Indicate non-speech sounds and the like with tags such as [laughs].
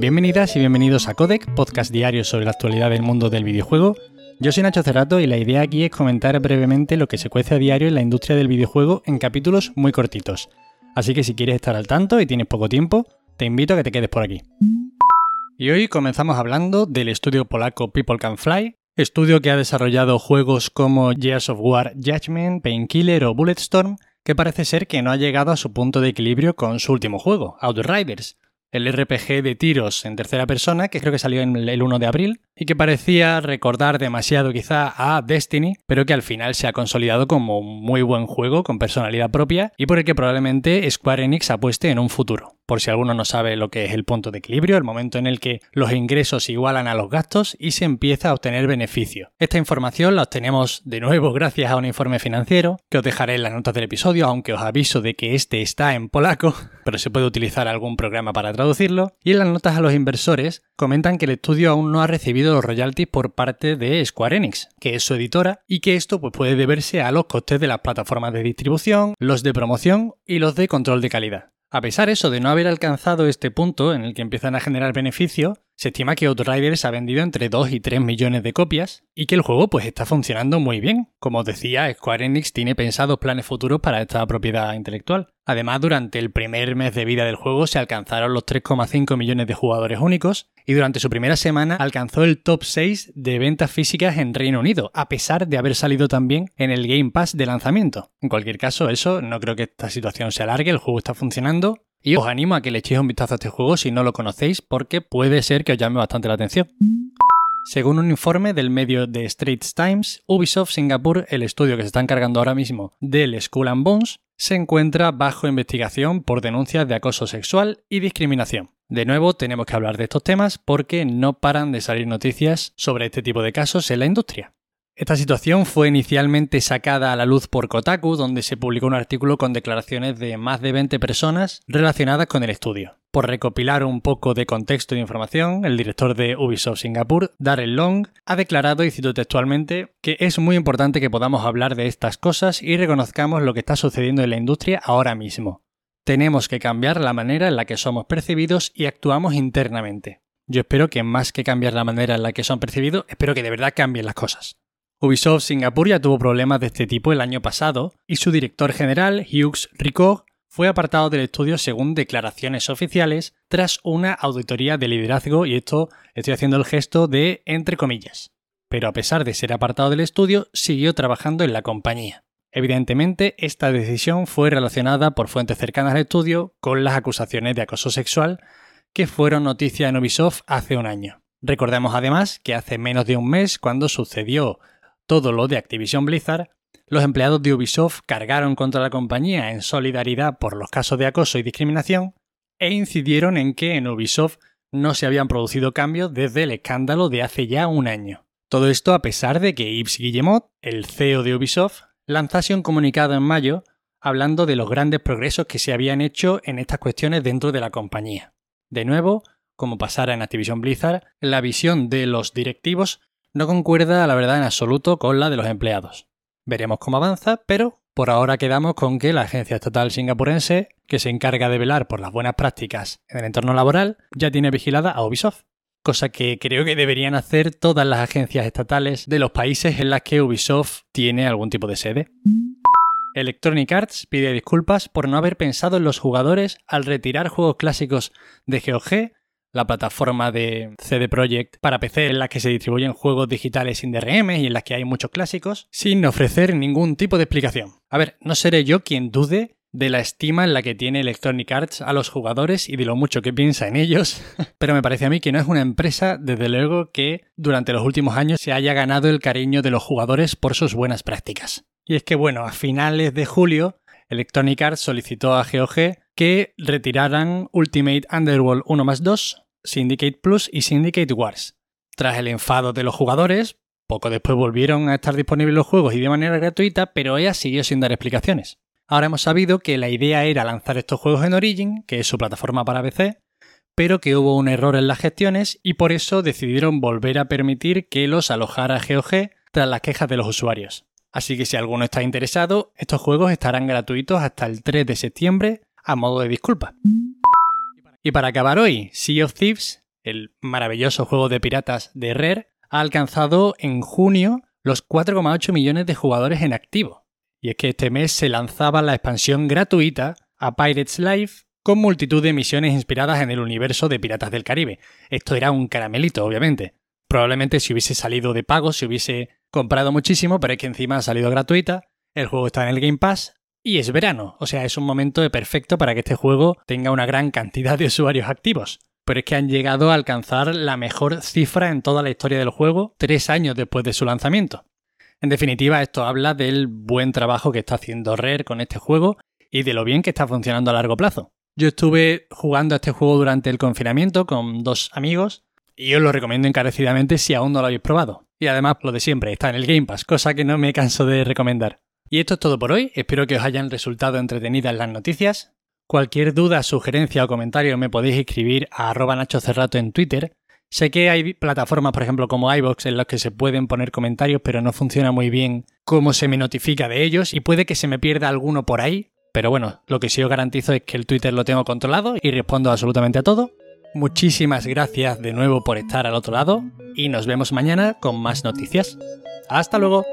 Bienvenidas y bienvenidos a Codec, podcast diario sobre la actualidad del mundo del videojuego. Yo soy Nacho Cerrato y la idea aquí es comentar brevemente lo que se cuece a diario en la industria del videojuego en capítulos muy cortitos. Así que si quieres estar al tanto y tienes poco tiempo, te invito a que te quedes por aquí. Y hoy comenzamos hablando del estudio polaco People Can Fly, estudio que ha desarrollado juegos como Years of War Judgment, Painkiller o Bulletstorm, que parece ser que no ha llegado a su punto de equilibrio con su último juego, Outriders, el RPG de tiros en tercera persona, que creo que salió en el 1 de abril, y que parecía recordar demasiado quizá a Destiny, pero que al final se ha consolidado como un muy buen juego con personalidad propia y por el que probablemente Square Enix apueste en un futuro por si alguno no sabe lo que es el punto de equilibrio, el momento en el que los ingresos igualan a los gastos y se empieza a obtener beneficio. Esta información la obtenemos de nuevo gracias a un informe financiero que os dejaré en las notas del episodio, aunque os aviso de que este está en polaco, [laughs] pero se puede utilizar algún programa para traducirlo. Y en las notas a los inversores comentan que el estudio aún no ha recibido los royalties por parte de Square Enix, que es su editora, y que esto pues, puede deberse a los costes de las plataformas de distribución, los de promoción y los de control de calidad. A pesar eso de no haber alcanzado este punto en el que empiezan a generar beneficio, se estima que Outriders ha vendido entre 2 y 3 millones de copias y que el juego pues está funcionando muy bien. Como os decía, Square Enix tiene pensados planes futuros para esta propiedad intelectual. Además, durante el primer mes de vida del juego se alcanzaron los 3,5 millones de jugadores únicos y durante su primera semana alcanzó el top 6 de ventas físicas en Reino Unido, a pesar de haber salido también en el Game Pass de lanzamiento. En cualquier caso, eso no creo que esta situación se alargue, el juego está funcionando y os animo a que le echéis un vistazo a este juego si no lo conocéis, porque puede ser que os llame bastante la atención. Según un informe del medio de Straits Times, Ubisoft Singapur, el estudio que se está encargando ahora mismo del Skull and Bones, se encuentra bajo investigación por denuncias de acoso sexual y discriminación. De nuevo, tenemos que hablar de estos temas porque no paran de salir noticias sobre este tipo de casos en la industria. Esta situación fue inicialmente sacada a la luz por Kotaku, donde se publicó un artículo con declaraciones de más de 20 personas relacionadas con el estudio. Por recopilar un poco de contexto de información, el director de Ubisoft Singapur, Darren Long, ha declarado, y cito textualmente, que es muy importante que podamos hablar de estas cosas y reconozcamos lo que está sucediendo en la industria ahora mismo. Tenemos que cambiar la manera en la que somos percibidos y actuamos internamente. Yo espero que más que cambiar la manera en la que son percibidos, espero que de verdad cambien las cosas. Ubisoft Singapur ya tuvo problemas de este tipo el año pasado y su director general, Hughes Ricoh, fue apartado del estudio según declaraciones oficiales tras una auditoría de liderazgo y esto estoy haciendo el gesto de entre comillas. Pero a pesar de ser apartado del estudio, siguió trabajando en la compañía. Evidentemente, esta decisión fue relacionada por fuentes cercanas al estudio con las acusaciones de acoso sexual que fueron noticia en Ubisoft hace un año. Recordemos además que hace menos de un mes, cuando sucedió todo lo de Activision Blizzard, los empleados de Ubisoft cargaron contra la compañía en solidaridad por los casos de acoso y discriminación e incidieron en que en Ubisoft no se habían producido cambios desde el escándalo de hace ya un año. Todo esto a pesar de que Yves Guillemot, el CEO de Ubisoft, lanzase un comunicado en mayo hablando de los grandes progresos que se habían hecho en estas cuestiones dentro de la compañía. De nuevo, como pasara en Activision Blizzard, la visión de los directivos no concuerda, la verdad, en absoluto con la de los empleados. Veremos cómo avanza, pero por ahora quedamos con que la agencia estatal singapurense, que se encarga de velar por las buenas prácticas en el entorno laboral, ya tiene vigilada a Ubisoft. Cosa que creo que deberían hacer todas las agencias estatales de los países en las que Ubisoft tiene algún tipo de sede. Electronic Arts pide disculpas por no haber pensado en los jugadores al retirar juegos clásicos de GOG la plataforma de CD Projekt para PC en la que se distribuyen juegos digitales sin DRM y en las que hay muchos clásicos, sin ofrecer ningún tipo de explicación. A ver, no seré yo quien dude de la estima en la que tiene Electronic Arts a los jugadores y de lo mucho que piensa en ellos, [laughs] pero me parece a mí que no es una empresa, desde luego, que durante los últimos años se haya ganado el cariño de los jugadores por sus buenas prácticas. Y es que, bueno, a finales de julio, Electronic Arts solicitó a GOG que retiraran Ultimate Underworld 1 más 2, Syndicate Plus y Syndicate Wars. Tras el enfado de los jugadores, poco después volvieron a estar disponibles los juegos y de manera gratuita, pero ella siguió sin dar explicaciones. Ahora hemos sabido que la idea era lanzar estos juegos en Origin, que es su plataforma para PC, pero que hubo un error en las gestiones y por eso decidieron volver a permitir que los alojara GOG tras las quejas de los usuarios. Así que si alguno está interesado, estos juegos estarán gratuitos hasta el 3 de septiembre a modo de disculpa. Y para acabar hoy, Sea of Thieves el maravilloso juego de piratas de Rare, ha alcanzado en junio los 4,8 millones de jugadores en activo. Y es que este mes se lanzaba la expansión gratuita a Pirates Life con multitud de misiones inspiradas en el universo de Piratas del Caribe. Esto era un caramelito, obviamente. Probablemente si hubiese salido de pago, se hubiese comprado muchísimo, pero es que encima ha salido gratuita, el juego está en el Game Pass y es verano, o sea, es un momento perfecto para que este juego tenga una gran cantidad de usuarios activos. Pero es que han llegado a alcanzar la mejor cifra en toda la historia del juego tres años después de su lanzamiento. En definitiva, esto habla del buen trabajo que está haciendo Rare con este juego y de lo bien que está funcionando a largo plazo. Yo estuve jugando a este juego durante el confinamiento con dos amigos y os lo recomiendo encarecidamente si aún no lo habéis probado. Y además, lo de siempre, está en el Game Pass, cosa que no me canso de recomendar. Y esto es todo por hoy, espero que os hayan resultado entretenidas las noticias. Cualquier duda, sugerencia o comentario me podéis escribir a arroba nachocerrato en Twitter. Sé que hay plataformas, por ejemplo, como iVoox, en las que se pueden poner comentarios, pero no funciona muy bien cómo se me notifica de ellos y puede que se me pierda alguno por ahí. Pero bueno, lo que sí os garantizo es que el Twitter lo tengo controlado y respondo absolutamente a todo. Muchísimas gracias de nuevo por estar al otro lado y nos vemos mañana con más noticias. Hasta luego.